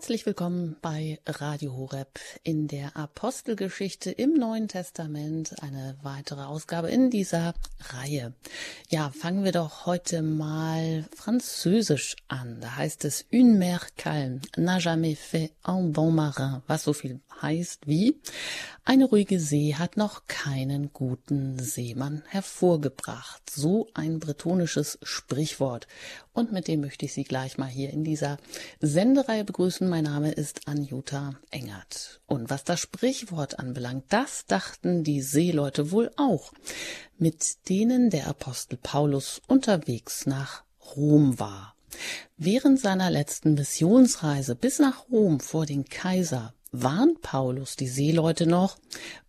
Herzlich willkommen bei Radio Horeb in der Apostelgeschichte im Neuen Testament. Eine weitere Ausgabe in dieser Reihe. Ja, fangen wir doch heute mal französisch an. Da heißt es Une mer calme n'a jamais fait un bon marin, was so viel heißt wie eine ruhige See hat noch keinen guten Seemann hervorgebracht. So ein bretonisches Sprichwort. Und mit dem möchte ich Sie gleich mal hier in dieser Sendereihe begrüßen. Mein Name ist Anjuta Engert. Und was das Sprichwort anbelangt, das dachten die Seeleute wohl auch, mit denen der Apostel Paulus unterwegs nach Rom war. Während seiner letzten Missionsreise bis nach Rom vor den Kaiser warnt Paulus die Seeleute noch,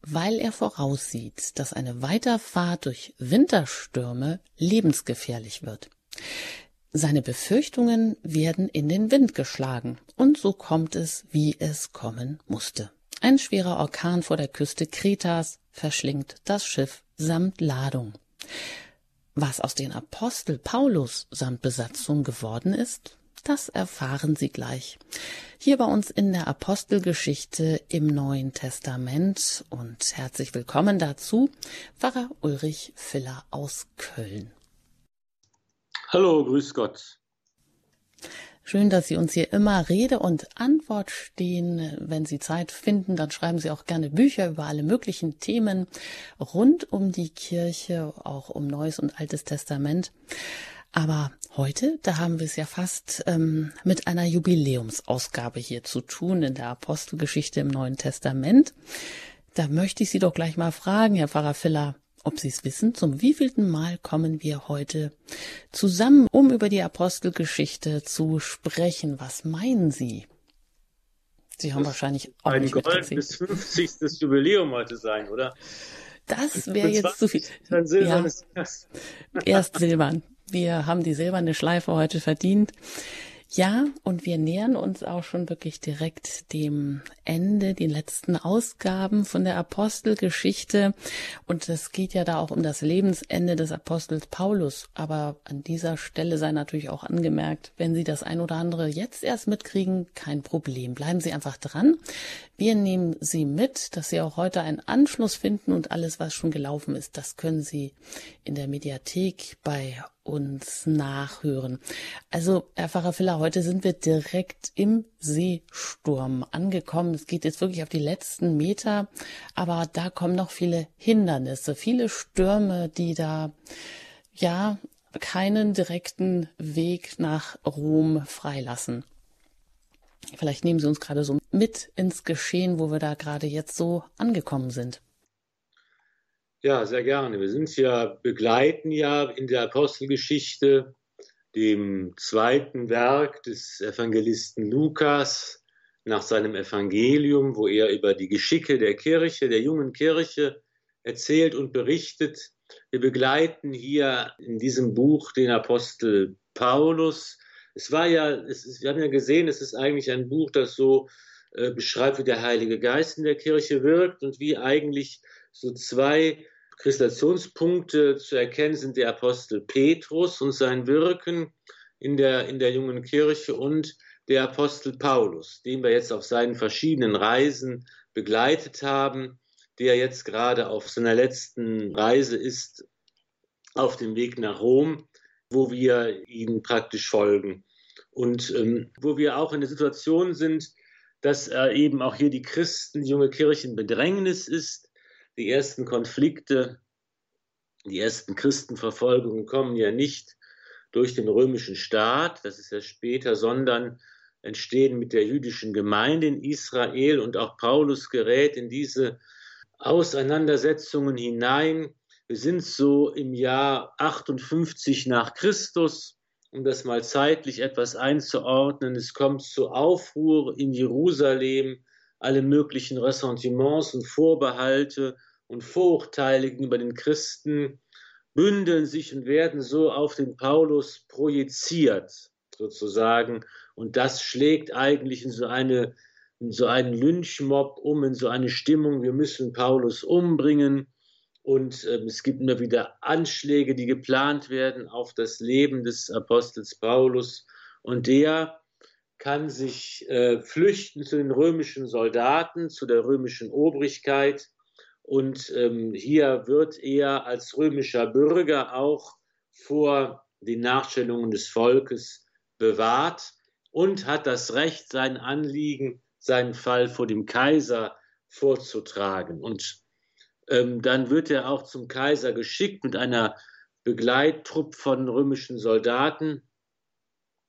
weil er voraussieht, dass eine Weiterfahrt durch Winterstürme lebensgefährlich wird. Seine Befürchtungen werden in den Wind geschlagen, und so kommt es, wie es kommen musste. Ein schwerer Orkan vor der Küste Kretas verschlingt das Schiff samt Ladung. Was aus den Apostel Paulus samt Besatzung geworden ist, das erfahren Sie gleich. Hier bei uns in der Apostelgeschichte im Neuen Testament und herzlich willkommen dazu, Pfarrer Ulrich Filler aus Köln. Hallo, grüß Gott. Schön, dass Sie uns hier immer Rede und Antwort stehen. Wenn Sie Zeit finden, dann schreiben Sie auch gerne Bücher über alle möglichen Themen rund um die Kirche, auch um Neues und Altes Testament. Aber heute, da haben wir es ja fast ähm, mit einer Jubiläumsausgabe hier zu tun in der Apostelgeschichte im Neuen Testament. Da möchte ich Sie doch gleich mal fragen, Herr Pfarrer Filler, ob Sie es wissen, zum wievielten Mal kommen wir heute zusammen, um über die Apostelgeschichte zu sprechen. Was meinen Sie? Sie haben das wahrscheinlich auch ein nicht goldenes 50. Jubiläum heute sein, oder? Das wäre jetzt zu viel. Silbernes ja, erst silbern. Wir haben die silberne Schleife heute verdient. Ja, und wir nähern uns auch schon wirklich direkt dem Ende, den letzten Ausgaben von der Apostelgeschichte. Und es geht ja da auch um das Lebensende des Apostels Paulus. Aber an dieser Stelle sei natürlich auch angemerkt, wenn Sie das ein oder andere jetzt erst mitkriegen, kein Problem. Bleiben Sie einfach dran. Wir nehmen Sie mit, dass Sie auch heute einen Anschluss finden und alles, was schon gelaufen ist, das können Sie in der Mediathek bei uns nachhören. Also, Herr Pfarrer Filler, heute sind wir direkt im Seesturm angekommen. Es geht jetzt wirklich auf die letzten Meter, aber da kommen noch viele Hindernisse, viele Stürme, die da, ja, keinen direkten Weg nach Rom freilassen. Vielleicht nehmen Sie uns gerade so mit ins Geschehen, wo wir da gerade jetzt so angekommen sind. Ja, sehr gerne. Wir sind ja, begleiten ja in der Apostelgeschichte dem zweiten Werk des Evangelisten Lukas nach seinem Evangelium, wo er über die Geschicke der Kirche, der jungen Kirche erzählt und berichtet. Wir begleiten hier in diesem Buch den Apostel Paulus. Es war ja, es ist, wir haben ja gesehen, es ist eigentlich ein Buch, das so äh, beschreibt, wie der Heilige Geist in der Kirche wirkt und wie eigentlich so zwei Kristallationspunkte zu erkennen sind der Apostel Petrus und sein Wirken in der, in der jungen Kirche und der Apostel Paulus, den wir jetzt auf seinen verschiedenen Reisen begleitet haben, der jetzt gerade auf seiner letzten Reise ist, auf dem Weg nach Rom, wo wir ihnen praktisch folgen. Und ähm, wo wir auch in der Situation sind, dass äh, eben auch hier die Christen, die junge Kirche in Bedrängnis ist, die ersten Konflikte, die ersten Christenverfolgungen kommen ja nicht durch den römischen Staat, das ist ja später, sondern entstehen mit der jüdischen Gemeinde in Israel und auch Paulus gerät in diese Auseinandersetzungen hinein. Wir sind so im Jahr 58 nach Christus, um das mal zeitlich etwas einzuordnen. Es kommt zu Aufruhr in Jerusalem alle möglichen Ressentiments und Vorbehalte und Vorurteile gegenüber den Christen bündeln sich und werden so auf den Paulus projiziert, sozusagen. Und das schlägt eigentlich in so eine in so einen Lynchmob um, in so eine Stimmung, wir müssen Paulus umbringen. Und ähm, es gibt immer wieder Anschläge, die geplant werden auf das Leben des Apostels Paulus. Und der kann sich äh, flüchten zu den römischen Soldaten, zu der römischen Obrigkeit. Und ähm, hier wird er als römischer Bürger auch vor den Nachstellungen des Volkes bewahrt und hat das Recht, sein Anliegen, seinen Fall vor dem Kaiser vorzutragen. Und ähm, dann wird er auch zum Kaiser geschickt mit einer Begleittrupp von römischen Soldaten.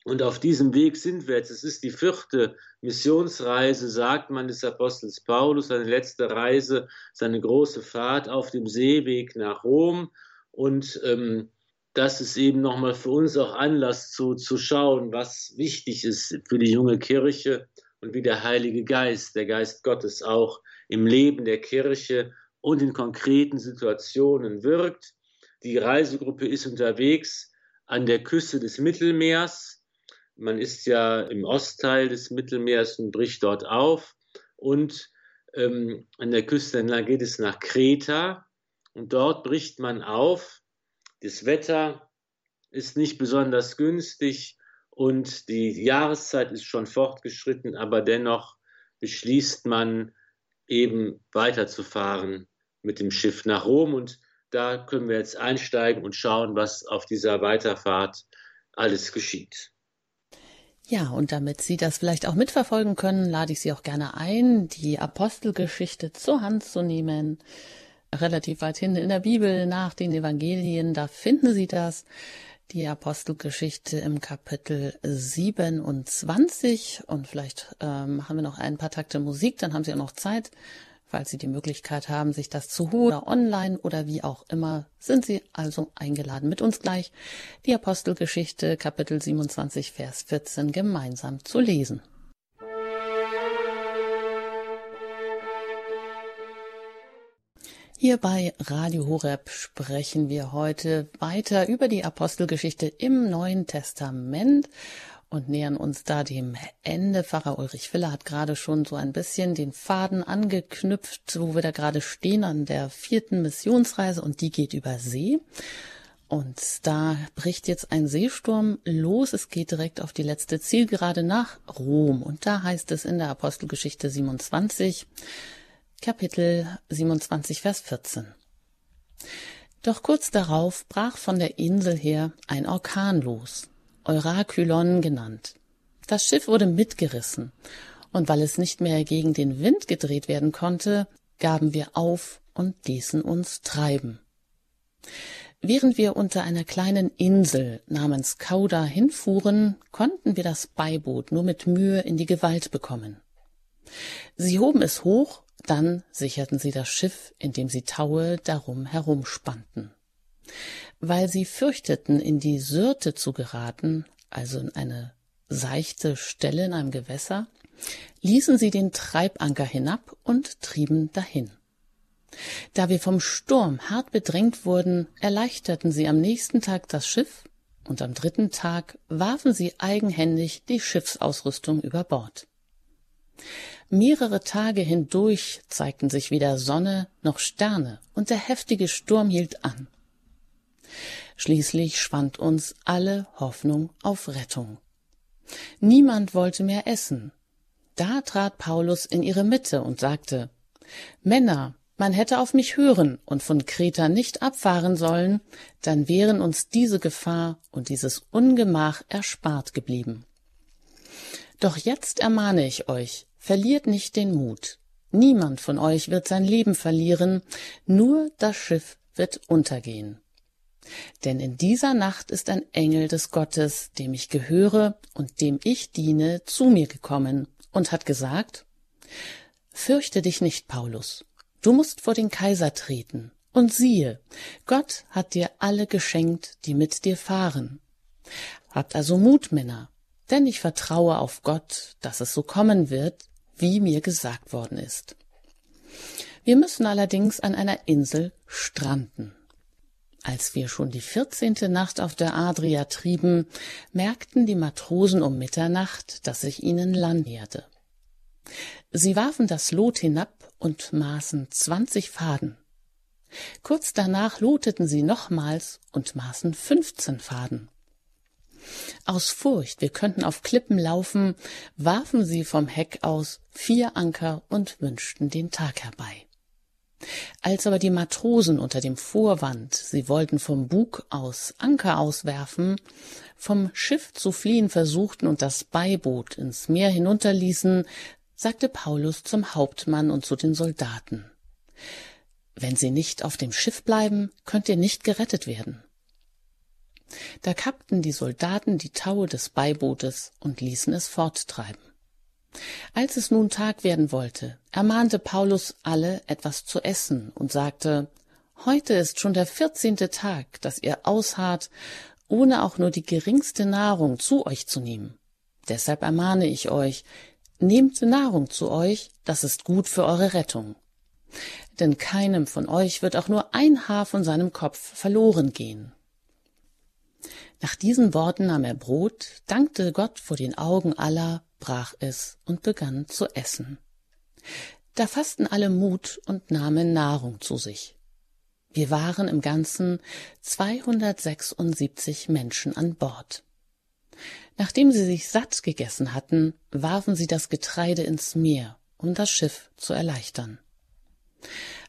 Und auf diesem Weg sind wir jetzt. Es ist die vierte Missionsreise, sagt man, des Apostels Paulus, seine letzte Reise, seine große Fahrt auf dem Seeweg nach Rom. Und ähm, das ist eben nochmal für uns auch Anlass zu, zu schauen, was wichtig ist für die junge Kirche und wie der Heilige Geist, der Geist Gottes auch im Leben der Kirche und in konkreten Situationen wirkt. Die Reisegruppe ist unterwegs an der Küste des Mittelmeers. Man ist ja im Ostteil des Mittelmeers und bricht dort auf. Und ähm, an der Küste entlang geht es nach Kreta. Und dort bricht man auf. Das Wetter ist nicht besonders günstig und die Jahreszeit ist schon fortgeschritten, aber dennoch beschließt man eben weiterzufahren mit dem Schiff nach Rom und da können wir jetzt einsteigen und schauen, was auf dieser Weiterfahrt alles geschieht. Ja, und damit Sie das vielleicht auch mitverfolgen können, lade ich Sie auch gerne ein, die Apostelgeschichte zur Hand zu nehmen. Relativ weit hinten in der Bibel nach den Evangelien, da finden Sie das. Die Apostelgeschichte im Kapitel 27 und vielleicht ähm, machen wir noch ein paar Takte Musik, dann haben Sie auch noch Zeit, Falls Sie die Möglichkeit haben, sich das zu holen oder online oder wie auch immer, sind Sie also eingeladen, mit uns gleich die Apostelgeschichte Kapitel 27, Vers 14 gemeinsam zu lesen. Hier bei Radio Horeb sprechen wir heute weiter über die Apostelgeschichte im Neuen Testament und nähern uns da dem Ende. Pfarrer Ulrich Filler hat gerade schon so ein bisschen den Faden angeknüpft, wo wir da gerade stehen an der vierten Missionsreise und die geht über See. Und da bricht jetzt ein Seesturm los. Es geht direkt auf die letzte Zielgerade nach Rom. Und da heißt es in der Apostelgeschichte 27, Kapitel 27, Vers 14. Doch kurz darauf brach von der Insel her ein Orkan los. Eurakylon genannt. Das Schiff wurde mitgerissen, und weil es nicht mehr gegen den Wind gedreht werden konnte, gaben wir auf und ließen uns treiben. Während wir unter einer kleinen Insel namens Kauda hinfuhren, konnten wir das Beiboot nur mit Mühe in die Gewalt bekommen. Sie hoben es hoch, dann sicherten sie das Schiff, indem sie Taue darum herumspannten. Weil sie fürchteten, in die Syrte zu geraten, also in eine seichte Stelle in einem Gewässer, ließen sie den Treibanker hinab und trieben dahin. Da wir vom Sturm hart bedrängt wurden, erleichterten sie am nächsten Tag das Schiff und am dritten Tag warfen sie eigenhändig die Schiffsausrüstung über Bord. Mehrere Tage hindurch zeigten sich weder Sonne noch Sterne und der heftige Sturm hielt an. Schließlich schwand uns alle Hoffnung auf Rettung. Niemand wollte mehr essen. Da trat Paulus in ihre Mitte und sagte Männer, man hätte auf mich hören und von Kreta nicht abfahren sollen, dann wären uns diese Gefahr und dieses Ungemach erspart geblieben. Doch jetzt ermahne ich euch, verliert nicht den Mut. Niemand von euch wird sein Leben verlieren, nur das Schiff wird untergehen. Denn in dieser Nacht ist ein Engel des Gottes, dem ich gehöre und dem ich diene, zu mir gekommen und hat gesagt, Fürchte dich nicht, Paulus, du musst vor den Kaiser treten, und siehe, Gott hat dir alle geschenkt, die mit dir fahren. Habt also Mut, Männer, denn ich vertraue auf Gott, dass es so kommen wird, wie mir gesagt worden ist. Wir müssen allerdings an einer Insel stranden. Als wir schon die vierzehnte Nacht auf der Adria trieben, merkten die Matrosen um Mitternacht, dass sich ihnen Land näherte. Sie warfen das Lot hinab und maßen zwanzig Faden. Kurz danach loteten sie nochmals und maßen fünfzehn Faden. Aus Furcht, wir könnten auf Klippen laufen, warfen sie vom Heck aus vier Anker und wünschten den Tag herbei. Als aber die Matrosen unter dem Vorwand, sie wollten vom Bug aus Anker auswerfen, vom Schiff zu fliehen versuchten und das Beiboot ins Meer hinunterließen, sagte Paulus zum Hauptmann und zu den Soldaten. Wenn Sie nicht auf dem Schiff bleiben, könnt ihr nicht gerettet werden. Da kappten die Soldaten die Taue des Beibootes und ließen es forttreiben. Als es nun Tag werden wollte, ermahnte Paulus alle etwas zu essen und sagte, Heute ist schon der vierzehnte Tag, dass ihr ausharrt, ohne auch nur die geringste Nahrung zu euch zu nehmen. Deshalb ermahne ich euch, nehmt Nahrung zu euch, das ist gut für eure Rettung. Denn keinem von euch wird auch nur ein Haar von seinem Kopf verloren gehen. Nach diesen Worten nahm er Brot, dankte Gott vor den Augen aller, brach es und begann zu essen. Da fassten alle Mut und nahmen Nahrung zu sich. Wir waren im Ganzen 276 Menschen an Bord. Nachdem sie sich satt gegessen hatten, warfen sie das Getreide ins Meer, um das Schiff zu erleichtern.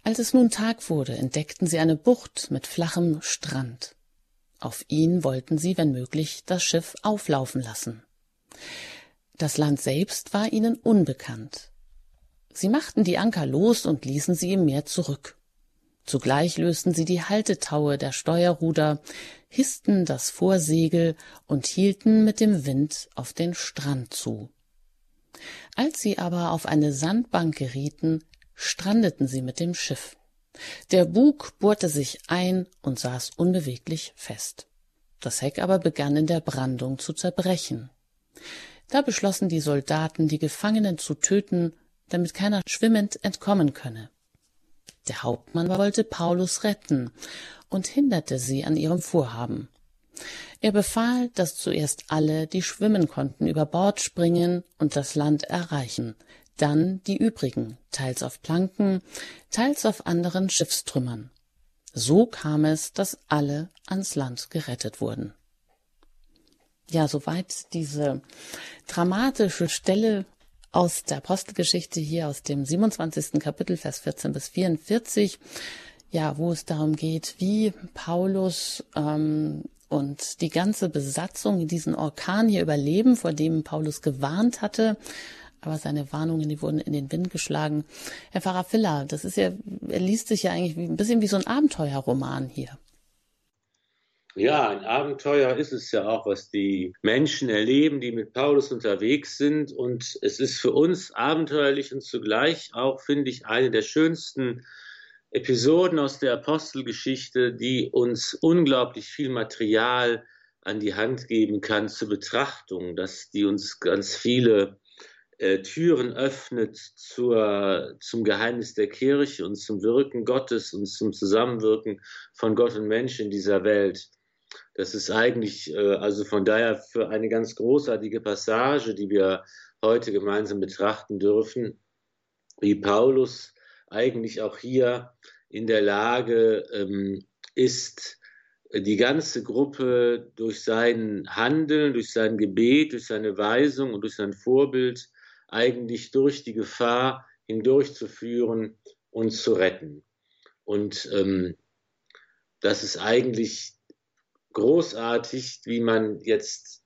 Als es nun Tag wurde, entdeckten sie eine Bucht mit flachem Strand. Auf ihn wollten sie, wenn möglich, das Schiff auflaufen lassen. Das Land selbst war ihnen unbekannt. Sie machten die Anker los und ließen sie im Meer zurück. Zugleich lösten sie die Haltetaue der Steuerruder, hissten das Vorsegel und hielten mit dem Wind auf den Strand zu. Als sie aber auf eine Sandbank gerieten, strandeten sie mit dem Schiff. Der Bug bohrte sich ein und saß unbeweglich fest. Das Heck aber begann in der Brandung zu zerbrechen. Da beschlossen die Soldaten, die Gefangenen zu töten, damit keiner schwimmend entkommen könne. Der Hauptmann wollte Paulus retten und hinderte sie an ihrem Vorhaben. Er befahl, dass zuerst alle, die schwimmen konnten, über Bord springen und das Land erreichen, dann die übrigen, teils auf Planken, teils auf anderen Schiffstrümmern. So kam es, dass alle ans Land gerettet wurden. Ja, soweit diese dramatische Stelle aus der Apostelgeschichte hier aus dem 27. Kapitel, Vers 14 bis 44, ja, wo es darum geht, wie Paulus ähm, und die ganze Besatzung diesen Orkan hier überleben, vor dem Paulus gewarnt hatte aber seine Warnungen, die wurden in den Wind geschlagen. Herr Pfarrer Filler, das ist ja, er liest sich ja eigentlich ein bisschen wie so ein Abenteuerroman hier. Ja, ein Abenteuer ist es ja auch, was die Menschen erleben, die mit Paulus unterwegs sind. Und es ist für uns abenteuerlich und zugleich auch, finde ich, eine der schönsten Episoden aus der Apostelgeschichte, die uns unglaublich viel Material an die Hand geben kann zur Betrachtung, dass die uns ganz viele äh, Türen öffnet zur, zum Geheimnis der Kirche und zum Wirken Gottes und zum Zusammenwirken von Gott und Mensch in dieser Welt. Das ist eigentlich, äh, also von daher für eine ganz großartige Passage, die wir heute gemeinsam betrachten dürfen, wie Paulus eigentlich auch hier in der Lage ähm, ist, die ganze Gruppe durch sein Handeln, durch sein Gebet, durch seine Weisung und durch sein Vorbild eigentlich durch die Gefahr hindurchzuführen und zu retten. Und ähm, das ist eigentlich großartig, wie man jetzt,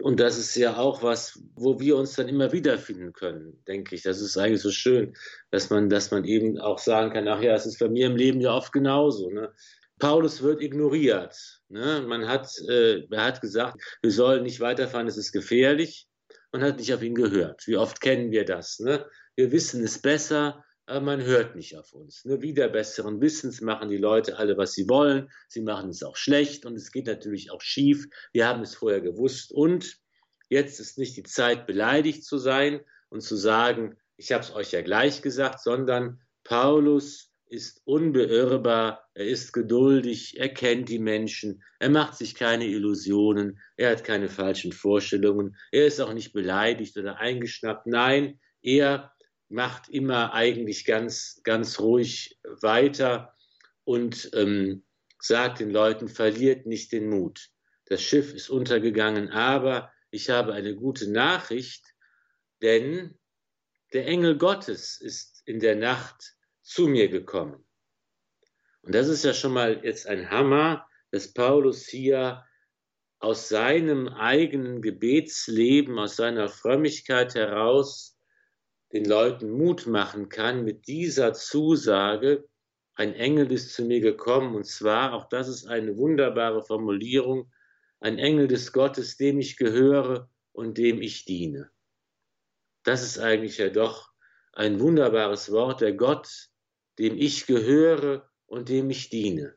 und das ist ja auch was, wo wir uns dann immer wiederfinden können, denke ich. Das ist eigentlich so schön, dass man, dass man eben auch sagen kann, ach ja, es ist bei mir im Leben ja oft genauso. Ne? Paulus wird ignoriert. Ne? Man hat, äh, er hat gesagt, wir sollen nicht weiterfahren, es ist gefährlich man hat nicht auf ihn gehört. Wie oft kennen wir das? Ne? Wir wissen es besser, aber man hört nicht auf uns. Ne? Wieder besseren Wissens machen die Leute alle, was sie wollen. Sie machen es auch schlecht und es geht natürlich auch schief. Wir haben es vorher gewusst und jetzt ist nicht die Zeit, beleidigt zu sein und zu sagen, ich habe es euch ja gleich gesagt, sondern Paulus ist unbeirrbar, er ist geduldig, er kennt die Menschen, er macht sich keine Illusionen, er hat keine falschen Vorstellungen, er ist auch nicht beleidigt oder eingeschnappt. Nein, er macht immer eigentlich ganz, ganz ruhig weiter und ähm, sagt den Leuten, verliert nicht den Mut. das Schiff ist untergegangen, aber ich habe eine gute Nachricht, denn der Engel Gottes ist in der Nacht zu mir gekommen. Und das ist ja schon mal jetzt ein Hammer, dass Paulus hier aus seinem eigenen Gebetsleben, aus seiner Frömmigkeit heraus den Leuten Mut machen kann mit dieser Zusage, ein Engel ist zu mir gekommen, und zwar, auch das ist eine wunderbare Formulierung, ein Engel des Gottes, dem ich gehöre und dem ich diene. Das ist eigentlich ja doch ein wunderbares Wort, der Gott, dem ich gehöre und dem ich diene.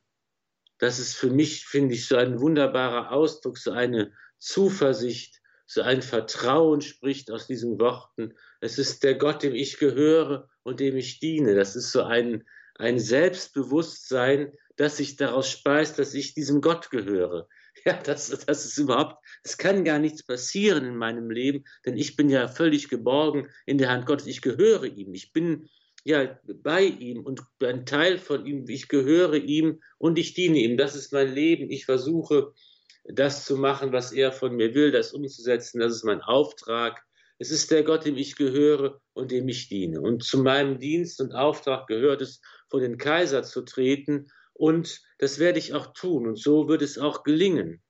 Das ist für mich, finde ich, so ein wunderbarer Ausdruck, so eine Zuversicht, so ein Vertrauen spricht aus diesen Worten. Es ist der Gott, dem ich gehöre und dem ich diene. Das ist so ein, ein Selbstbewusstsein, das sich daraus speist, dass ich diesem Gott gehöre. Ja, das, das ist überhaupt, es kann gar nichts passieren in meinem Leben, denn ich bin ja völlig geborgen in der Hand Gottes. Ich gehöre ihm. Ich bin ja bei ihm und ein Teil von ihm. Ich gehöre ihm und ich diene ihm. Das ist mein Leben. Ich versuche, das zu machen, was er von mir will, das umzusetzen. Das ist mein Auftrag. Es ist der Gott, dem ich gehöre und dem ich diene. Und zu meinem Dienst und Auftrag gehört es, vor den Kaiser zu treten und das werde ich auch tun und so wird es auch gelingen.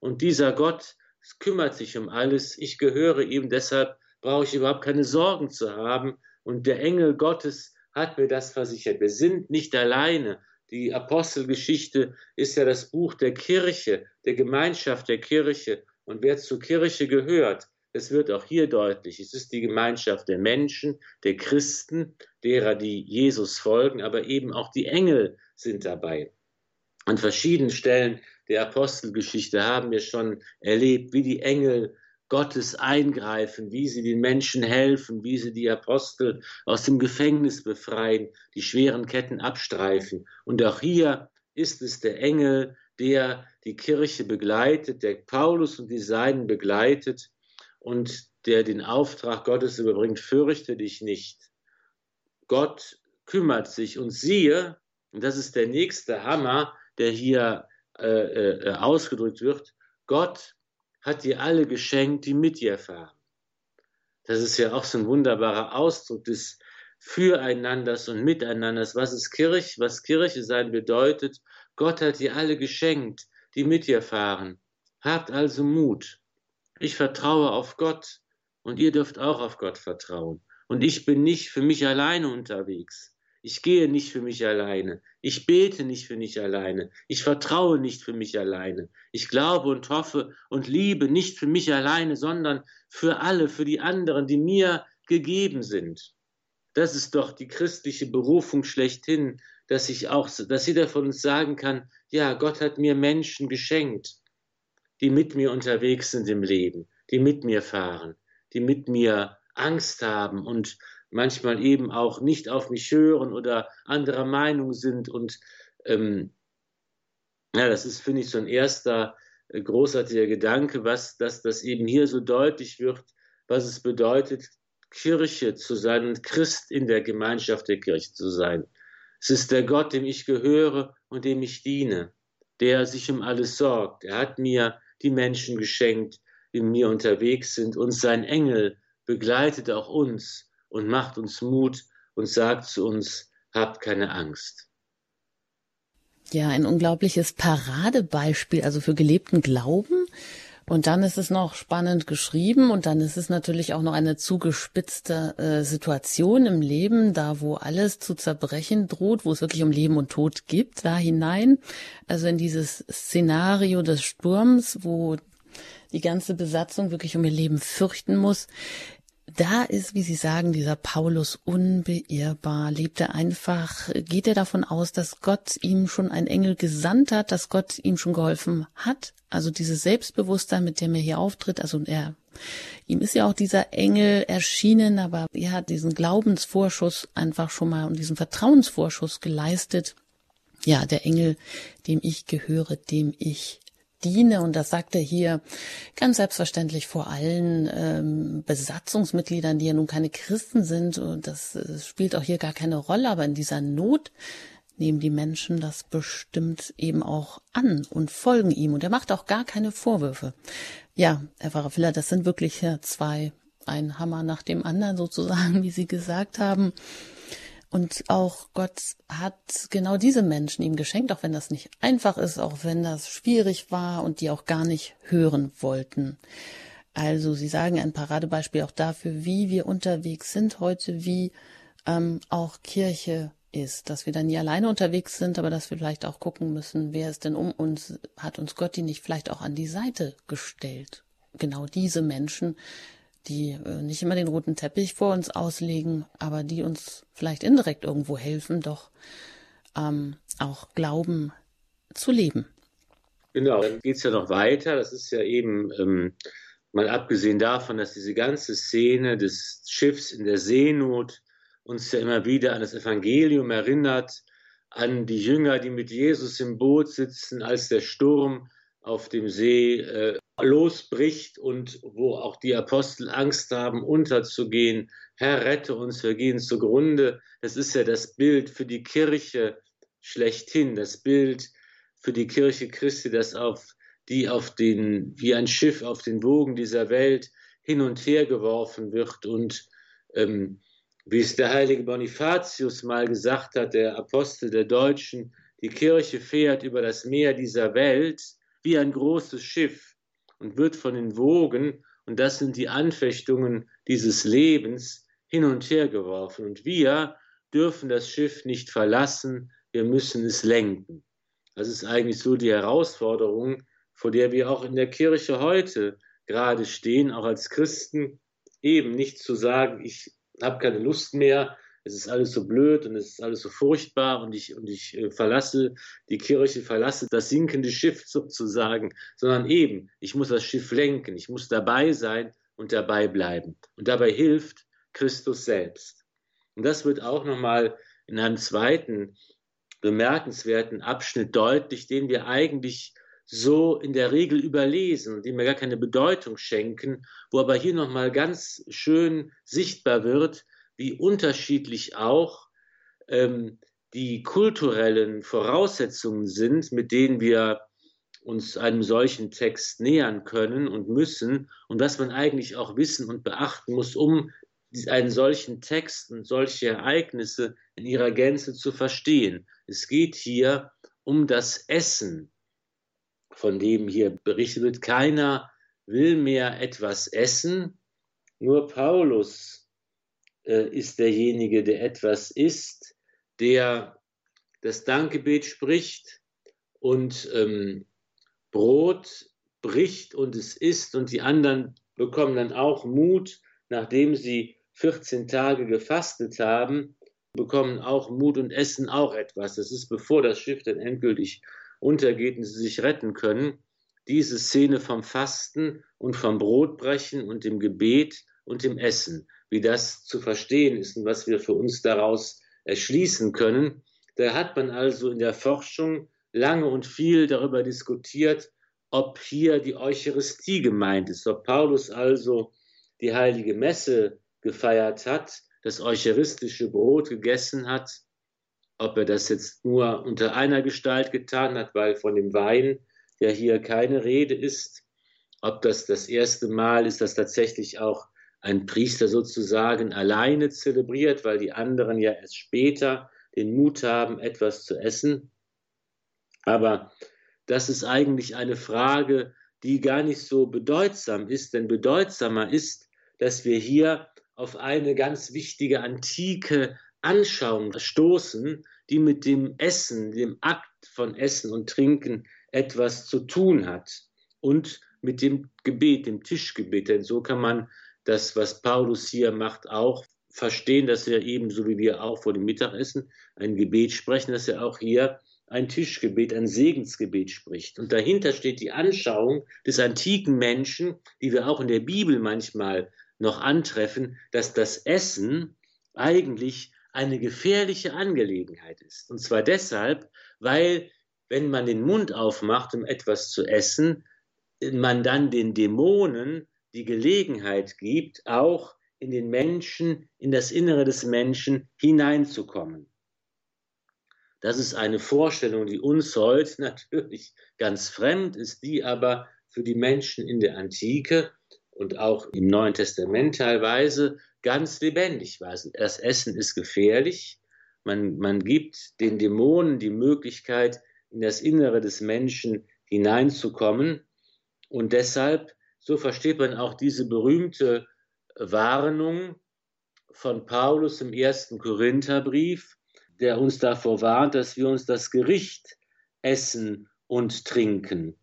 Und dieser Gott kümmert sich um alles. Ich gehöre ihm, deshalb brauche ich überhaupt keine Sorgen zu haben. Und der Engel Gottes hat mir das versichert. Wir sind nicht alleine. Die Apostelgeschichte ist ja das Buch der Kirche, der Gemeinschaft der Kirche. Und wer zur Kirche gehört, es wird auch hier deutlich, es ist die Gemeinschaft der Menschen, der Christen, derer, die Jesus folgen, aber eben auch die Engel sind dabei. An verschiedenen Stellen der Apostelgeschichte haben wir schon erlebt, wie die Engel Gottes eingreifen, wie sie den Menschen helfen, wie sie die Apostel aus dem Gefängnis befreien, die schweren Ketten abstreifen. Und auch hier ist es der Engel, der die Kirche begleitet, der Paulus und die Seinen begleitet und der den Auftrag Gottes überbringt, fürchte dich nicht. Gott kümmert sich und siehe, und das ist der nächste Hammer, der hier äh, äh, ausgedrückt wird, Gott hat dir alle geschenkt, die mit dir fahren. Das ist ja auch so ein wunderbarer Ausdruck des Füreinanders und Miteinanders. Was ist Kirche? Was Kirche sein bedeutet? Gott hat dir alle geschenkt, die mit dir fahren. Habt also Mut. Ich vertraue auf Gott und ihr dürft auch auf Gott vertrauen. Und ich bin nicht für mich alleine unterwegs. Ich gehe nicht für mich alleine. Ich bete nicht für mich alleine. Ich vertraue nicht für mich alleine. Ich glaube und hoffe und liebe nicht für mich alleine, sondern für alle, für die anderen, die mir gegeben sind. Das ist doch die christliche Berufung schlechthin, dass ich auch, dass jeder von uns sagen kann, ja, Gott hat mir Menschen geschenkt die mit mir unterwegs sind im Leben, die mit mir fahren, die mit mir Angst haben und manchmal eben auch nicht auf mich hören oder anderer Meinung sind. Und ähm, ja, das ist, finde ich, so ein erster äh, großartiger Gedanke, was, dass das eben hier so deutlich wird, was es bedeutet, Kirche zu sein und Christ in der Gemeinschaft der Kirche zu sein. Es ist der Gott, dem ich gehöre und dem ich diene, der sich um alles sorgt. Er hat mir die Menschen geschenkt, die in mir unterwegs sind. Und sein Engel begleitet auch uns und macht uns Mut und sagt zu uns, habt keine Angst. Ja, ein unglaubliches Paradebeispiel, also für gelebten Glauben. Und dann ist es noch spannend geschrieben und dann ist es natürlich auch noch eine zugespitzte äh, Situation im Leben, da wo alles zu zerbrechen droht, wo es wirklich um Leben und Tod gibt, da hinein. Also in dieses Szenario des Sturms, wo die ganze Besatzung wirklich um ihr Leben fürchten muss. Da ist, wie Sie sagen, dieser Paulus unbeirrbar. Lebt er einfach, geht er davon aus, dass Gott ihm schon ein Engel gesandt hat, dass Gott ihm schon geholfen hat? Also dieses Selbstbewusstsein, mit dem er hier auftritt, also er, ihm ist ja auch dieser Engel erschienen, aber er hat diesen Glaubensvorschuss einfach schon mal und diesen Vertrauensvorschuss geleistet. Ja, der Engel, dem ich gehöre, dem ich diene. Und das sagt er hier ganz selbstverständlich vor allen ähm, Besatzungsmitgliedern, die ja nun keine Christen sind. Und das, das spielt auch hier gar keine Rolle. Aber in dieser Not nehmen die Menschen das bestimmt eben auch an und folgen ihm. Und er macht auch gar keine Vorwürfe. Ja, Herr Pfarrer das sind wirklich zwei, ein Hammer nach dem anderen sozusagen, wie Sie gesagt haben. Und auch Gott hat genau diese Menschen ihm geschenkt, auch wenn das nicht einfach ist, auch wenn das schwierig war und die auch gar nicht hören wollten. Also Sie sagen ein Paradebeispiel auch dafür, wie wir unterwegs sind heute, wie ähm, auch Kirche ist, dass wir dann nie alleine unterwegs sind, aber dass wir vielleicht auch gucken müssen, wer ist denn um uns, hat uns Gott die nicht vielleicht auch an die Seite gestellt? Genau diese Menschen, die äh, nicht immer den roten Teppich vor uns auslegen, aber die uns vielleicht indirekt irgendwo helfen, doch ähm, auch Glauben zu leben. Genau, dann geht es ja noch weiter. Das ist ja eben ähm, mal abgesehen davon, dass diese ganze Szene des Schiffs in der Seenot uns ja immer wieder an das Evangelium erinnert, an die Jünger, die mit Jesus im Boot sitzen, als der Sturm auf dem See äh, losbricht und wo auch die Apostel Angst haben, unterzugehen. Herr, rette uns, wir gehen zugrunde. Das ist ja das Bild für die Kirche schlechthin, das Bild für die Kirche Christi, das auf die auf den, wie ein Schiff auf den Wogen dieser Welt hin und her geworfen wird und ähm, wie es der heilige Bonifatius mal gesagt hat, der Apostel der Deutschen, die Kirche fährt über das Meer dieser Welt wie ein großes Schiff und wird von den Wogen, und das sind die Anfechtungen dieses Lebens, hin und her geworfen. Und wir dürfen das Schiff nicht verlassen, wir müssen es lenken. Das ist eigentlich so die Herausforderung, vor der wir auch in der Kirche heute gerade stehen, auch als Christen, eben nicht zu sagen, ich habe keine Lust mehr, es ist alles so blöd und es ist alles so furchtbar und ich, und ich äh, verlasse die Kirche, verlasse das sinkende Schiff sozusagen, sondern eben, ich muss das Schiff lenken, ich muss dabei sein und dabei bleiben. Und dabei hilft Christus selbst. Und das wird auch nochmal in einem zweiten bemerkenswerten Abschnitt deutlich, den wir eigentlich so in der Regel überlesen und dem wir gar keine Bedeutung schenken, wo aber hier nochmal ganz schön sichtbar wird, wie unterschiedlich auch ähm, die kulturellen Voraussetzungen sind, mit denen wir uns einem solchen Text nähern können und müssen und was man eigentlich auch wissen und beachten muss, um einen solchen Text und solche Ereignisse in ihrer Gänze zu verstehen. Es geht hier um das Essen von dem hier berichtet wird, keiner will mehr etwas essen, nur Paulus äh, ist derjenige, der etwas isst, der das Dankgebet spricht und ähm, Brot bricht und es isst und die anderen bekommen dann auch Mut, nachdem sie 14 Tage gefastet haben, bekommen auch Mut und essen auch etwas. Das ist bevor das Schiff dann endgültig untergeht und sie sich retten können. Diese Szene vom Fasten und vom Brotbrechen und dem Gebet und dem Essen, wie das zu verstehen ist und was wir für uns daraus erschließen können. Da hat man also in der Forschung lange und viel darüber diskutiert, ob hier die Eucharistie gemeint ist, ob Paulus also die heilige Messe gefeiert hat, das eucharistische Brot gegessen hat ob er das jetzt nur unter einer Gestalt getan hat, weil von dem Wein ja hier keine Rede ist, ob das das erste Mal ist, dass tatsächlich auch ein Priester sozusagen alleine zelebriert, weil die anderen ja erst später den Mut haben, etwas zu essen. Aber das ist eigentlich eine Frage, die gar nicht so bedeutsam ist, denn bedeutsamer ist, dass wir hier auf eine ganz wichtige antike Anschauung stoßen, die mit dem Essen, dem Akt von Essen und Trinken etwas zu tun hat und mit dem Gebet, dem Tischgebet. Denn so kann man das, was Paulus hier macht, auch verstehen, dass er ebenso wie wir auch vor dem Mittagessen ein Gebet sprechen, dass er auch hier ein Tischgebet, ein Segensgebet spricht. Und dahinter steht die Anschauung des antiken Menschen, die wir auch in der Bibel manchmal noch antreffen, dass das Essen eigentlich eine gefährliche Angelegenheit ist. Und zwar deshalb, weil wenn man den Mund aufmacht, um etwas zu essen, man dann den Dämonen die Gelegenheit gibt, auch in den Menschen, in das Innere des Menschen hineinzukommen. Das ist eine Vorstellung, die uns heute natürlich ganz fremd ist, die aber für die Menschen in der Antike und auch im Neuen Testament teilweise ganz lebendig war. Das Essen ist gefährlich. Man, man gibt den Dämonen die Möglichkeit, in das Innere des Menschen hineinzukommen. Und deshalb, so versteht man auch diese berühmte Warnung von Paulus im ersten Korintherbrief, der uns davor warnt, dass wir uns das Gericht essen und trinken.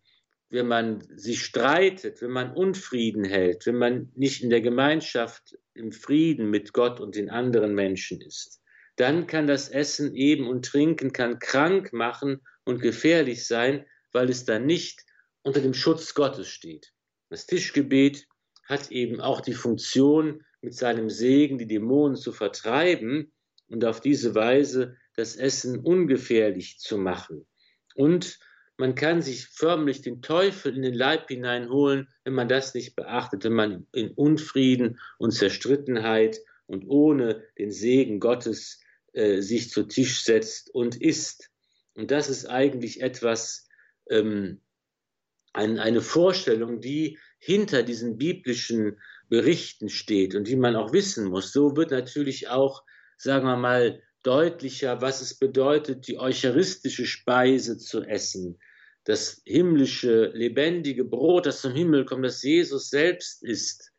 Wenn man sich streitet, wenn man Unfrieden hält, wenn man nicht in der Gemeinschaft im Frieden mit Gott und den anderen Menschen ist, dann kann das Essen eben und Trinken kann krank machen und gefährlich sein, weil es dann nicht unter dem Schutz Gottes steht. Das Tischgebet hat eben auch die Funktion, mit seinem Segen die Dämonen zu vertreiben und auf diese Weise das Essen ungefährlich zu machen. Und man kann sich förmlich den Teufel in den Leib hineinholen, wenn man das nicht beachtet, wenn man in Unfrieden und Zerstrittenheit und ohne den Segen Gottes äh, sich zu Tisch setzt und isst. Und das ist eigentlich etwas, ähm, ein, eine Vorstellung, die hinter diesen biblischen Berichten steht und die man auch wissen muss. So wird natürlich auch, sagen wir mal, deutlicher, was es bedeutet, die eucharistische Speise zu essen. Das himmlische, lebendige Brot, das zum Himmel kommt, das Jesus selbst ist.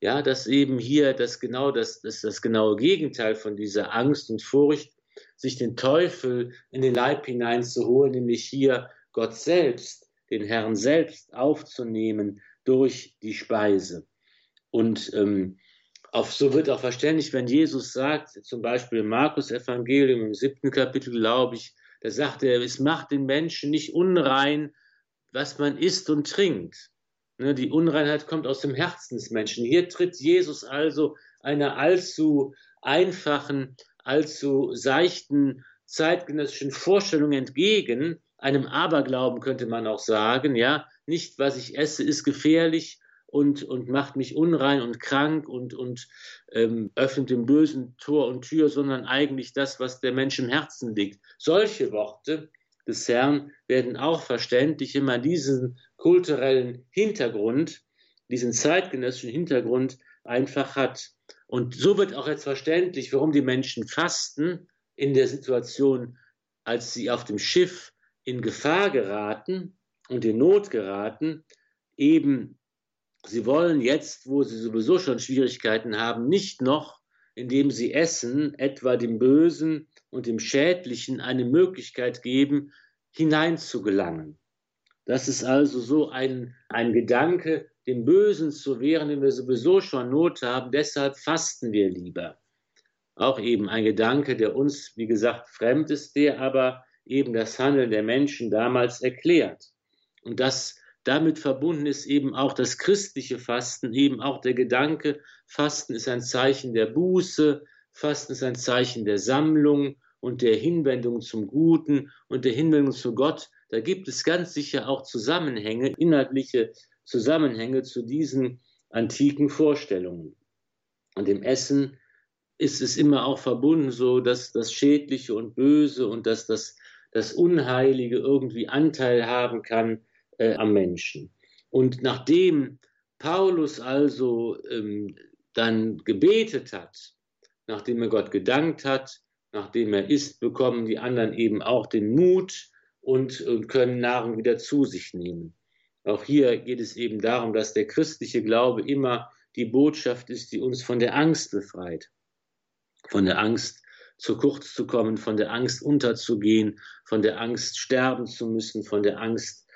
Ja, dass eben hier das genau das, das, das genaue Gegenteil von dieser Angst und Furcht, sich den Teufel in den Leib hineinzuholen, nämlich hier Gott selbst, den Herrn selbst aufzunehmen durch die Speise. Und ähm, auf, so wird auch verständlich, wenn Jesus sagt, zum Beispiel im Markus-Evangelium im siebten Kapitel, glaube ich, da sagt er, es macht den Menschen nicht unrein, was man isst und trinkt. Ne, die Unreinheit kommt aus dem Herzen des Menschen. Hier tritt Jesus also einer allzu einfachen, allzu seichten zeitgenössischen Vorstellung entgegen, einem Aberglauben könnte man auch sagen, ja, nicht was ich esse ist gefährlich und, und macht mich unrein und krank und, und ähm, öffnet dem Bösen Tor und Tür, sondern eigentlich das, was der Mensch im Herzen liegt. Solche Worte des Herrn werden auch verständlich, wenn man diesen kulturellen Hintergrund, diesen zeitgenössischen Hintergrund einfach hat. Und so wird auch jetzt verständlich, warum die Menschen fasten in der Situation, als sie auf dem Schiff in Gefahr geraten und in Not geraten, eben Sie wollen jetzt, wo sie sowieso schon Schwierigkeiten haben, nicht noch, indem sie essen, etwa dem Bösen und dem Schädlichen eine Möglichkeit geben, hineinzugelangen. Das ist also so ein, ein Gedanke, dem Bösen zu wehren, wenn wir sowieso schon Not haben. Deshalb fasten wir lieber. Auch eben ein Gedanke, der uns, wie gesagt, fremd ist, der aber eben das Handeln der Menschen damals erklärt. Und das damit verbunden ist eben auch das christliche Fasten, eben auch der Gedanke, Fasten ist ein Zeichen der Buße, Fasten ist ein Zeichen der Sammlung und der Hinwendung zum Guten und der Hinwendung zu Gott. Da gibt es ganz sicher auch Zusammenhänge, inhaltliche Zusammenhänge zu diesen antiken Vorstellungen. Und im Essen ist es immer auch verbunden, so dass das Schädliche und Böse und dass das, das Unheilige irgendwie Anteil haben kann äh, am Menschen. Und nachdem Paulus also ähm, dann gebetet hat, nachdem er Gott gedankt hat, nachdem er isst, bekommen die anderen eben auch den Mut und, und können Nahrung wieder zu sich nehmen. Auch hier geht es eben darum, dass der christliche Glaube immer die Botschaft ist, die uns von der Angst befreit. Von der Angst, zu kurz zu kommen, von der Angst unterzugehen, von der Angst sterben zu müssen, von der Angst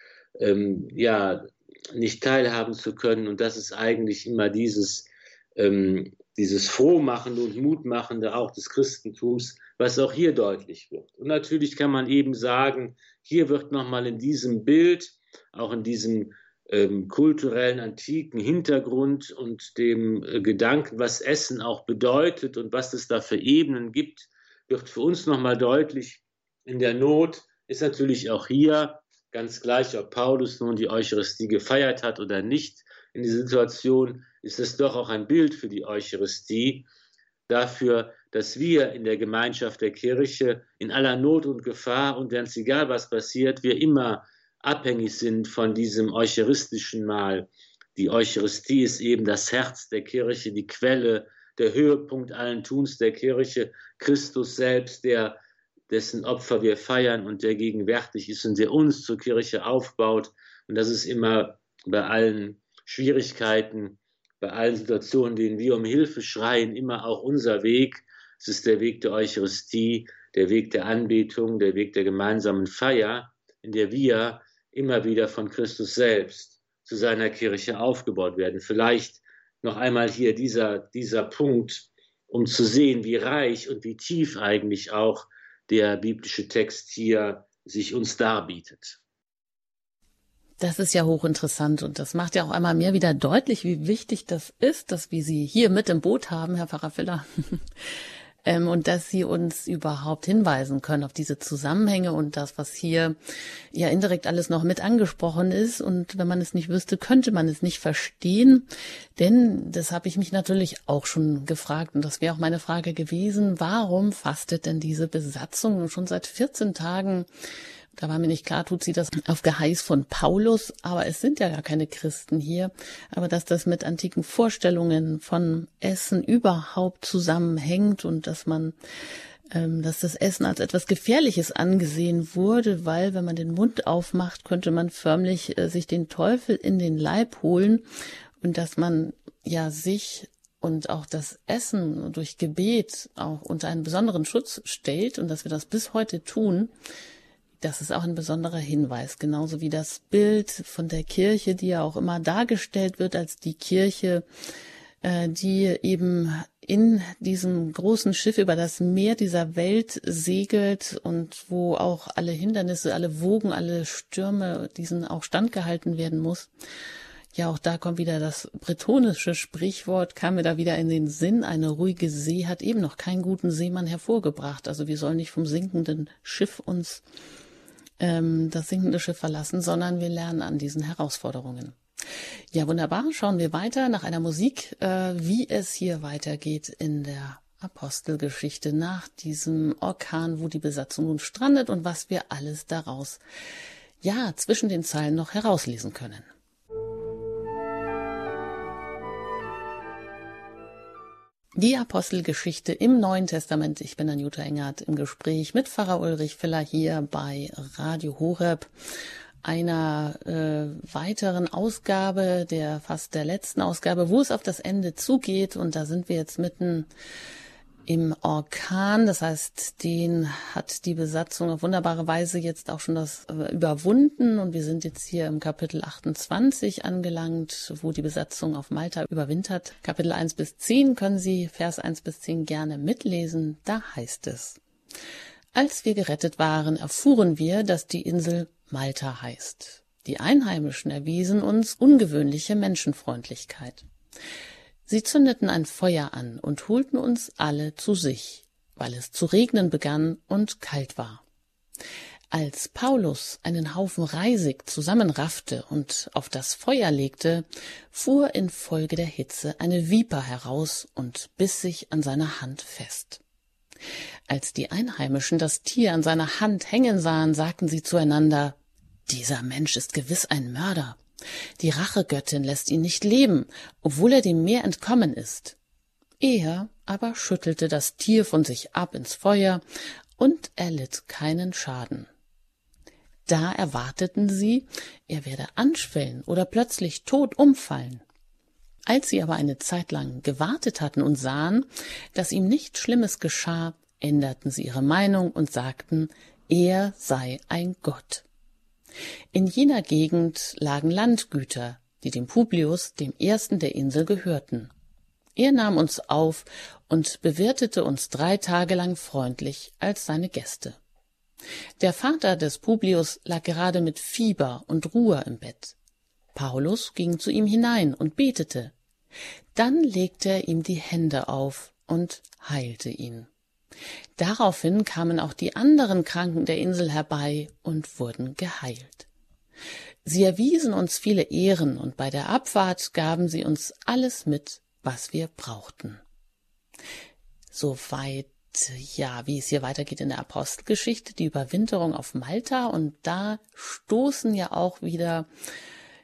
ähm, ja, nicht teilhaben zu können. Und das ist eigentlich immer dieses, ähm, dieses Frohmachende und Mutmachende auch des Christentums, was auch hier deutlich wird. Und natürlich kann man eben sagen, hier wird nochmal in diesem Bild, auch in diesem ähm, kulturellen, antiken Hintergrund und dem äh, Gedanken, was Essen auch bedeutet und was es da für Ebenen gibt, wird für uns nochmal deutlich, in der Not ist natürlich auch hier ganz gleich, ob Paulus nun die Eucharistie gefeiert hat oder nicht, in dieser Situation ist es doch auch ein Bild für die Eucharistie, dafür, dass wir in der Gemeinschaft der Kirche in aller Not und Gefahr und ganz egal was passiert, wir immer abhängig sind von diesem eucharistischen Mahl. Die Eucharistie ist eben das Herz der Kirche, die Quelle, der Höhepunkt allen Tuns der Kirche, Christus selbst, der dessen Opfer wir feiern und der gegenwärtig ist und der uns zur Kirche aufbaut. Und das ist immer bei allen Schwierigkeiten, bei allen Situationen, denen wir um Hilfe schreien, immer auch unser Weg. Es ist der Weg der Eucharistie, der Weg der Anbetung, der Weg der gemeinsamen Feier, in der wir immer wieder von Christus selbst zu seiner Kirche aufgebaut werden. Vielleicht noch einmal hier dieser, dieser Punkt, um zu sehen, wie reich und wie tief eigentlich auch der biblische Text hier sich uns darbietet. Das ist ja hochinteressant und das macht ja auch einmal mehr wieder deutlich, wie wichtig das ist, dass wir Sie hier mit im Boot haben, Herr Pfarrer Filler. ähm, und dass Sie uns überhaupt hinweisen können auf diese Zusammenhänge und das, was hier ja indirekt alles noch mit angesprochen ist. Und wenn man es nicht wüsste, könnte man es nicht verstehen. Denn das habe ich mich natürlich auch schon gefragt und das wäre auch meine Frage gewesen, warum fastet denn diese Besatzung schon seit 14 Tagen da war mir nicht klar, tut sie das auf Geheiß von Paulus, aber es sind ja gar keine Christen hier. Aber dass das mit antiken Vorstellungen von Essen überhaupt zusammenhängt und dass man ähm, dass das Essen als etwas Gefährliches angesehen wurde, weil wenn man den Mund aufmacht, könnte man förmlich äh, sich den Teufel in den Leib holen und dass man ja sich und auch das Essen durch Gebet auch unter einen besonderen Schutz stellt und dass wir das bis heute tun, das ist auch ein besonderer Hinweis, genauso wie das Bild von der Kirche, die ja auch immer dargestellt wird als die Kirche, äh, die eben in diesem großen Schiff über das Meer dieser Welt segelt und wo auch alle Hindernisse, alle Wogen, alle Stürme diesen auch standgehalten werden muss. Ja, auch da kommt wieder das bretonische Sprichwort, kam mir da wieder in den Sinn. Eine ruhige See hat eben noch keinen guten Seemann hervorgebracht. Also wir sollen nicht vom sinkenden Schiff uns ähm, das sinkende Schiff verlassen, sondern wir lernen an diesen Herausforderungen. Ja, wunderbar. Schauen wir weiter nach einer Musik, äh, wie es hier weitergeht in der Apostelgeschichte nach diesem Orkan, wo die Besatzung nun strandet und was wir alles daraus ja zwischen den Zeilen noch herauslesen können. Die Apostelgeschichte im Neuen Testament. Ich bin Anjuta Engert im Gespräch mit Pfarrer Ulrich Filler hier bei Radio Horeb, einer äh, weiteren Ausgabe, der fast der letzten Ausgabe, wo es auf das Ende zugeht. Und da sind wir jetzt mitten im Orkan. Das heißt, den hat die Besatzung auf wunderbare Weise jetzt auch schon das äh, überwunden und wir sind jetzt hier im Kapitel 28 angelangt, wo die Besatzung auf Malta überwintert. Kapitel 1 bis 10 können Sie Vers 1 bis 10 gerne mitlesen. Da heißt es. Als wir gerettet waren, erfuhren wir, dass die Insel Malta heißt. Die Einheimischen erwiesen uns ungewöhnliche Menschenfreundlichkeit. Sie zündeten ein Feuer an und holten uns alle zu sich, weil es zu regnen begann und kalt war. Als Paulus einen Haufen Reisig zusammenraffte und auf das Feuer legte, fuhr infolge der Hitze eine Viper heraus und biss sich an seiner Hand fest. Als die Einheimischen das Tier an seiner Hand hängen sahen, sagten sie zueinander Dieser Mensch ist gewiss ein Mörder. Die Rachegöttin lässt ihn nicht leben, obwohl er dem Meer entkommen ist. Er aber schüttelte das Tier von sich ab ins Feuer und erlitt keinen Schaden. Da erwarteten sie, er werde anschwellen oder plötzlich tot umfallen. Als sie aber eine Zeit lang gewartet hatten und sahen, dass ihm nichts Schlimmes geschah, änderten sie ihre Meinung und sagten, er sei ein Gott. In jener Gegend lagen Landgüter, die dem Publius, dem ersten der Insel, gehörten. Er nahm uns auf und bewirtete uns drei Tage lang freundlich als seine Gäste. Der Vater des Publius lag gerade mit Fieber und Ruhe im Bett. Paulus ging zu ihm hinein und betete. Dann legte er ihm die Hände auf und heilte ihn. Daraufhin kamen auch die anderen Kranken der Insel herbei und wurden geheilt. Sie erwiesen uns viele Ehren und bei der Abfahrt gaben sie uns alles mit, was wir brauchten. soweit ja, wie es hier weitergeht in der Apostelgeschichte, die Überwinterung auf Malta und da stoßen ja auch wieder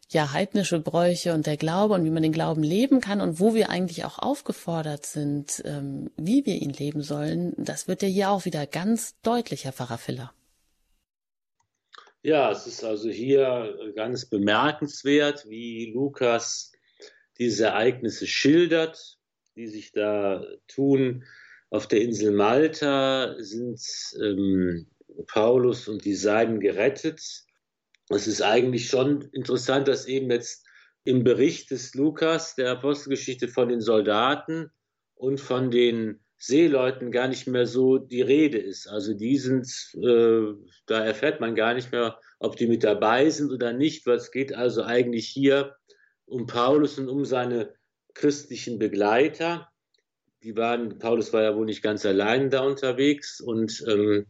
ja heidnische Bräuche und der Glaube und wie man den Glauben leben kann und wo wir eigentlich auch aufgefordert sind, ähm, wie wir ihn leben sollen, das wird ja hier auch wieder ganz deutlich, Herr Pfarrer Filler. Ja, es ist also hier ganz bemerkenswert, wie Lukas diese Ereignisse schildert, die sich da tun. Auf der Insel Malta sind ähm, Paulus und die Seinen gerettet. Es ist eigentlich schon interessant, dass eben jetzt im Bericht des Lukas, der Apostelgeschichte von den Soldaten und von den Seeleuten gar nicht mehr so die Rede ist. Also die sind, äh, da erfährt man gar nicht mehr, ob die mit dabei sind oder nicht, weil es geht also eigentlich hier um Paulus und um seine christlichen Begleiter. Die waren, Paulus war ja wohl nicht ganz allein da unterwegs und ähm,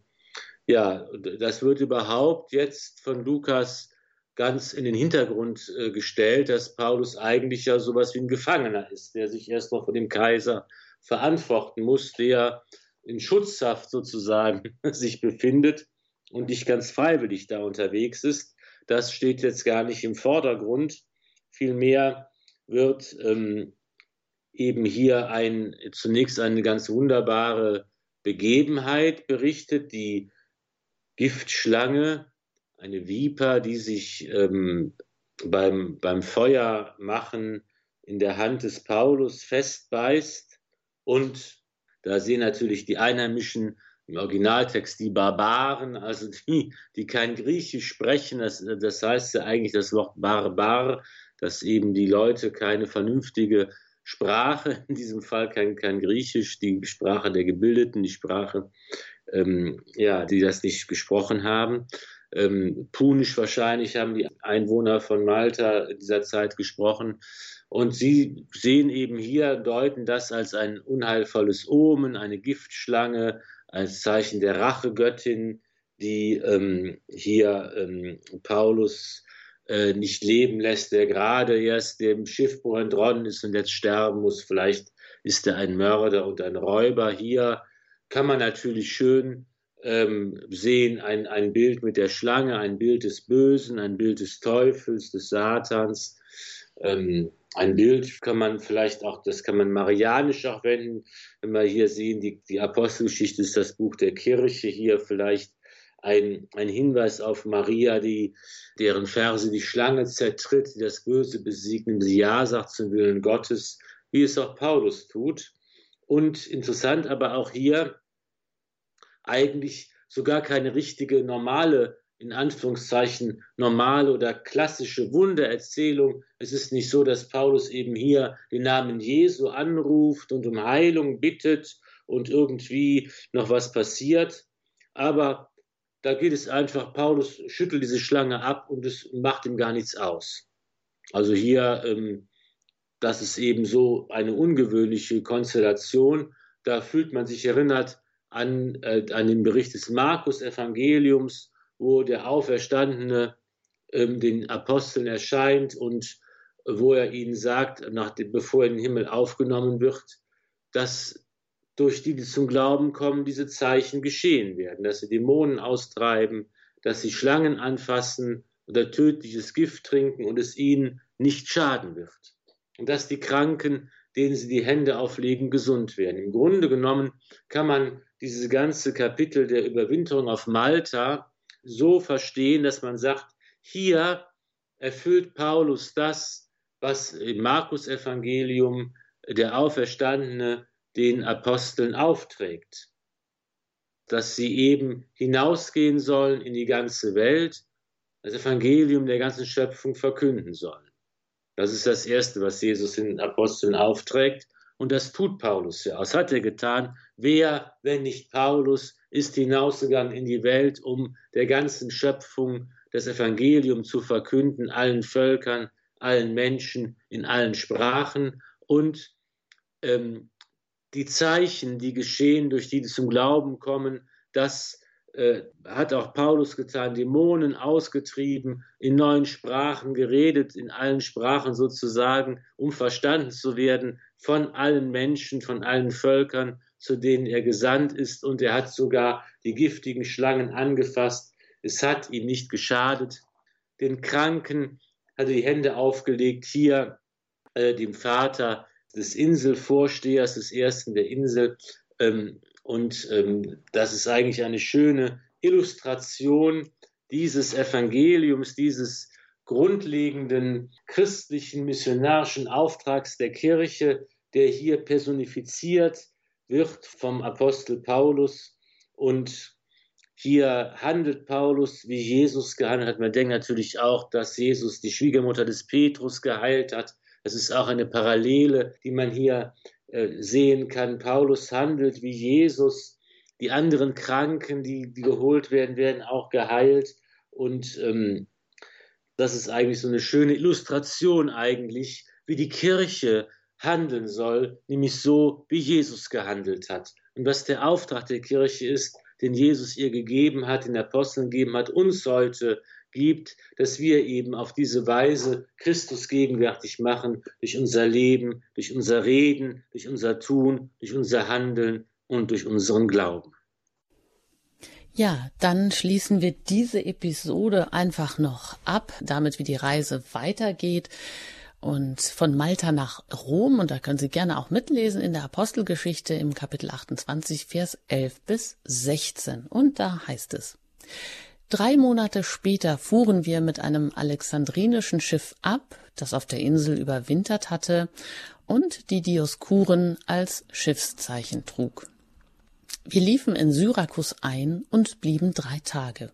ja, das wird überhaupt jetzt von Lukas ganz in den Hintergrund äh, gestellt, dass Paulus eigentlich ja sowas wie ein Gefangener ist, der sich erst noch vor dem Kaiser verantworten muss, der in Schutzhaft sozusagen sich befindet und nicht ganz freiwillig da unterwegs ist. Das steht jetzt gar nicht im Vordergrund. Vielmehr wird ähm, eben hier ein, zunächst eine ganz wunderbare Begebenheit berichtet, die Giftschlange, eine Viper, die sich ähm, beim, beim Feuermachen in der Hand des Paulus festbeißt und da sehen natürlich die Einheimischen im Originaltext die Barbaren, also die, die kein Griechisch sprechen. Das, das heißt ja eigentlich das Wort Barbar, dass eben die Leute keine vernünftige Sprache, in diesem Fall kein, kein Griechisch, die Sprache der Gebildeten, die Sprache, ähm, ja, die das nicht gesprochen haben. Ähm, Punisch wahrscheinlich haben die Einwohner von Malta in dieser Zeit gesprochen. Und sie sehen eben hier, deuten das als ein unheilvolles Omen, eine Giftschlange, als Zeichen der Rachegöttin, die ähm, hier ähm, Paulus äh, nicht leben lässt, der gerade erst dem Schiffbruch entronnen ist und jetzt sterben muss. Vielleicht ist er ein Mörder und ein Räuber. Hier kann man natürlich schön ähm, sehen, ein, ein Bild mit der Schlange, ein Bild des Bösen, ein Bild des Teufels, des Satans. Ähm, ein Bild kann man vielleicht auch, das kann man marianisch auch wenden, wenn wir hier sehen, die, die Apostelgeschichte ist das Buch der Kirche, hier vielleicht ein, ein Hinweis auf Maria, die, deren Verse die Schlange zertritt, die das Böse besiegt, sie Ja sagt zum Willen Gottes, wie es auch Paulus tut. Und interessant aber auch hier eigentlich sogar keine richtige normale in Anführungszeichen normale oder klassische Wundererzählung. Es ist nicht so, dass Paulus eben hier den Namen Jesu anruft und um Heilung bittet und irgendwie noch was passiert. Aber da geht es einfach, Paulus schüttelt diese Schlange ab und es macht ihm gar nichts aus. Also hier, ähm, das ist eben so eine ungewöhnliche Konstellation. Da fühlt man sich erinnert an, äh, an den Bericht des Markus-Evangeliums, wo der Auferstandene ähm, den Aposteln erscheint und wo er ihnen sagt, nachdem, bevor er in den Himmel aufgenommen wird, dass durch die, die zum Glauben kommen, diese Zeichen geschehen werden, dass sie Dämonen austreiben, dass sie Schlangen anfassen oder tödliches Gift trinken und es ihnen nicht schaden wird. Und dass die Kranken, denen sie die Hände auflegen, gesund werden. Im Grunde genommen kann man diese ganze Kapitel der Überwinterung auf Malta so verstehen, dass man sagt, hier erfüllt Paulus das, was im Markus Evangelium der Auferstandene den Aposteln aufträgt, dass sie eben hinausgehen sollen in die ganze Welt, das Evangelium der ganzen Schöpfung verkünden sollen. Das ist das Erste, was Jesus den Aposteln aufträgt. Und das tut Paulus ja. Was hat er getan? Wer, wenn nicht Paulus, ist hinausgegangen in die Welt, um der ganzen Schöpfung das Evangelium zu verkünden, allen Völkern, allen Menschen, in allen Sprachen und ähm, die Zeichen, die geschehen, durch die, die zum Glauben kommen, das äh, hat auch Paulus getan, Dämonen ausgetrieben, in neuen Sprachen geredet, in allen Sprachen sozusagen, um verstanden zu werden von allen Menschen, von allen Völkern zu denen er gesandt ist, und er hat sogar die giftigen Schlangen angefasst. Es hat ihm nicht geschadet. Den Kranken hat er die Hände aufgelegt, hier äh, dem Vater des Inselvorstehers, des ersten der Insel. Ähm, und ähm, das ist eigentlich eine schöne Illustration dieses Evangeliums, dieses grundlegenden christlichen missionarischen Auftrags der Kirche, der hier personifiziert wird vom Apostel Paulus. Und hier handelt Paulus, wie Jesus gehandelt hat. Man denkt natürlich auch, dass Jesus die Schwiegermutter des Petrus geheilt hat. Das ist auch eine Parallele, die man hier sehen kann. Paulus handelt wie Jesus. Die anderen Kranken, die, die geholt werden, werden auch geheilt. Und ähm, das ist eigentlich so eine schöne Illustration eigentlich, wie die Kirche handeln soll, nämlich so, wie Jesus gehandelt hat. Und was der Auftrag der Kirche ist, den Jesus ihr gegeben hat, den Aposteln gegeben hat, uns heute gibt, dass wir eben auf diese Weise Christus gegenwärtig machen, durch unser Leben, durch unser Reden, durch unser Tun, durch unser Handeln und durch unseren Glauben. Ja, dann schließen wir diese Episode einfach noch ab, damit wie die Reise weitergeht. Und von Malta nach Rom, und da können Sie gerne auch mitlesen in der Apostelgeschichte im Kapitel 28, Vers 11 bis 16. Und da heißt es, Drei Monate später fuhren wir mit einem alexandrinischen Schiff ab, das auf der Insel überwintert hatte und die Dioskuren als Schiffszeichen trug. Wir liefen in Syrakus ein und blieben drei Tage.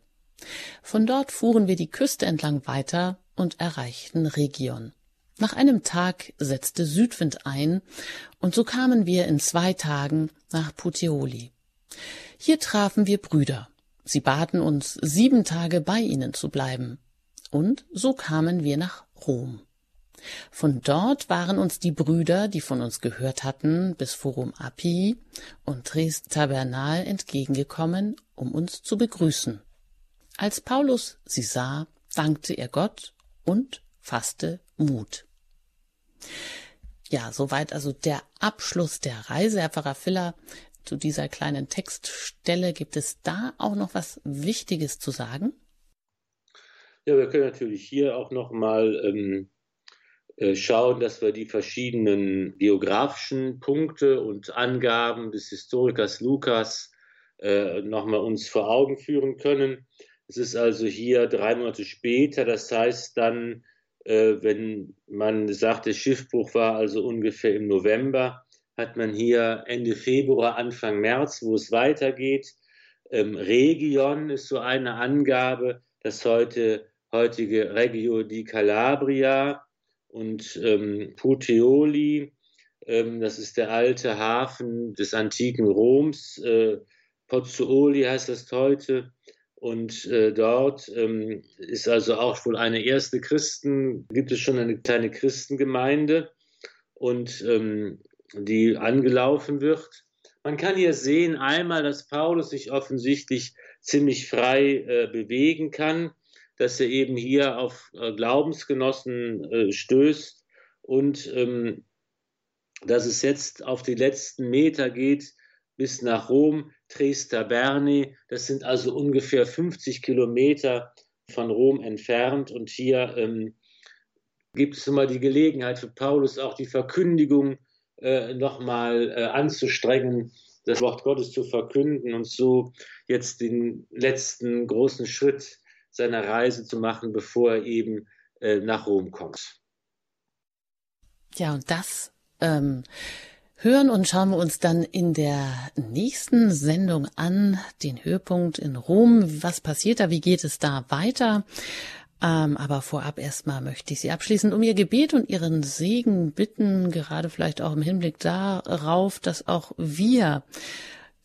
Von dort fuhren wir die Küste entlang weiter und erreichten Region. Nach einem Tag setzte Südwind ein, und so kamen wir in zwei Tagen nach Puteoli. Hier trafen wir Brüder. Sie baten uns, sieben Tage bei ihnen zu bleiben. Und so kamen wir nach Rom. Von dort waren uns die Brüder, die von uns gehört hatten, bis Forum Appii und Tres Tabernal entgegengekommen, um uns zu begrüßen. Als Paulus sie sah, dankte er Gott und fasste Mut. Ja, soweit also der Abschluss der Reise, Herr Pfarrer Filler. Zu dieser kleinen Textstelle gibt es da auch noch was Wichtiges zu sagen? Ja, wir können natürlich hier auch noch mal ähm, äh, schauen, dass wir die verschiedenen geografischen Punkte und Angaben des Historikers Lukas äh, nochmal uns vor Augen führen können. Es ist also hier drei Monate später, das heißt dann, äh, wenn man sagt, der Schiffbruch war also ungefähr im November, hat man hier Ende Februar, Anfang März, wo es weitergeht. Ähm, Region ist so eine Angabe, das heute heutige Regio di Calabria und ähm, Puteoli, ähm, das ist der alte Hafen des antiken Roms, äh, Pozzuoli heißt das heute. Und äh, dort ähm, ist also auch wohl eine erste Christen, gibt es schon eine kleine Christengemeinde und ähm, die angelaufen wird. Man kann hier sehen einmal, dass Paulus sich offensichtlich ziemlich frei äh, bewegen kann dass er eben hier auf äh, Glaubensgenossen äh, stößt und ähm, dass es jetzt auf die letzten Meter geht bis nach Rom, Tresta Berni. Das sind also ungefähr 50 Kilometer von Rom entfernt. Und hier ähm, gibt es immer die Gelegenheit für Paulus auch die Verkündigung äh, nochmal äh, anzustrengen, das Wort Gottes zu verkünden und so jetzt den letzten großen Schritt seiner Reise zu machen, bevor er eben äh, nach Rom kommt. Ja, und das ähm, hören und schauen wir uns dann in der nächsten Sendung an, den Höhepunkt in Rom. Was passiert da? Wie geht es da weiter? Ähm, aber vorab erstmal möchte ich Sie abschließend um Ihr Gebet und Ihren Segen bitten, gerade vielleicht auch im Hinblick darauf, dass auch wir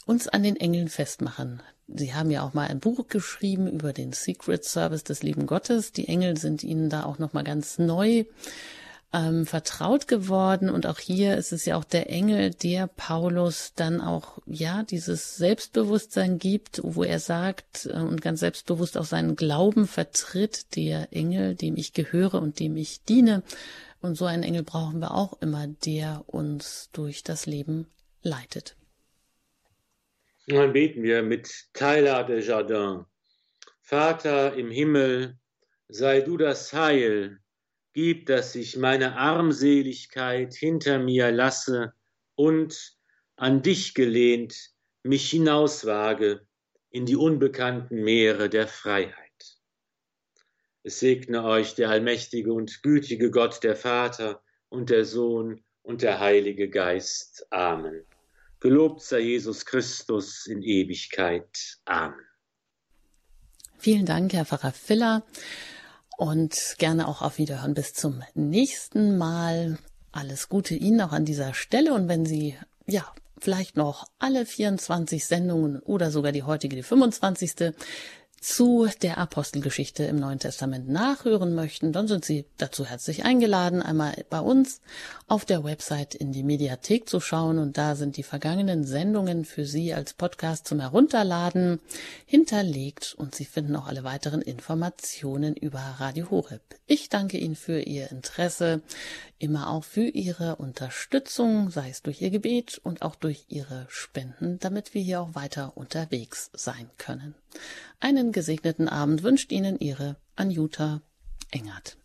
uns an den Engeln festmachen, Sie haben ja auch mal ein Buch geschrieben über den Secret Service des lieben Gottes. Die Engel sind Ihnen da auch noch mal ganz neu ähm, vertraut geworden und auch hier ist es ja auch der Engel, der Paulus dann auch ja dieses Selbstbewusstsein gibt, wo er sagt äh, und ganz selbstbewusst auch seinen Glauben vertritt, der Engel, dem ich gehöre und dem ich diene. Und so einen Engel brauchen wir auch immer, der uns durch das Leben leitet. Und dann beten wir mit Tyler de Jardin. Vater im Himmel, sei du das Heil, gib, dass ich meine Armseligkeit hinter mir lasse und, an dich gelehnt, mich hinauswage in die unbekannten Meere der Freiheit. Es segne euch der allmächtige und gütige Gott, der Vater und der Sohn und der Heilige Geist. Amen. Gelobt sei Jesus Christus in Ewigkeit. Amen. Vielen Dank, Herr Pfarrer Filler. Und gerne auch auf Wiederhören bis zum nächsten Mal. Alles Gute Ihnen auch an dieser Stelle. Und wenn Sie, ja, vielleicht noch alle 24 Sendungen oder sogar die heutige, die 25 zu der Apostelgeschichte im Neuen Testament nachhören möchten, dann sind Sie dazu herzlich eingeladen, einmal bei uns auf der Website in die Mediathek zu schauen und da sind die vergangenen Sendungen für Sie als Podcast zum Herunterladen hinterlegt und Sie finden auch alle weiteren Informationen über Radio Horeb. Ich danke Ihnen für Ihr Interesse, immer auch für Ihre Unterstützung, sei es durch Ihr Gebet und auch durch Ihre Spenden, damit wir hier auch weiter unterwegs sein können. Einen gesegneten Abend wünscht Ihnen Ihre Anjuta Engert.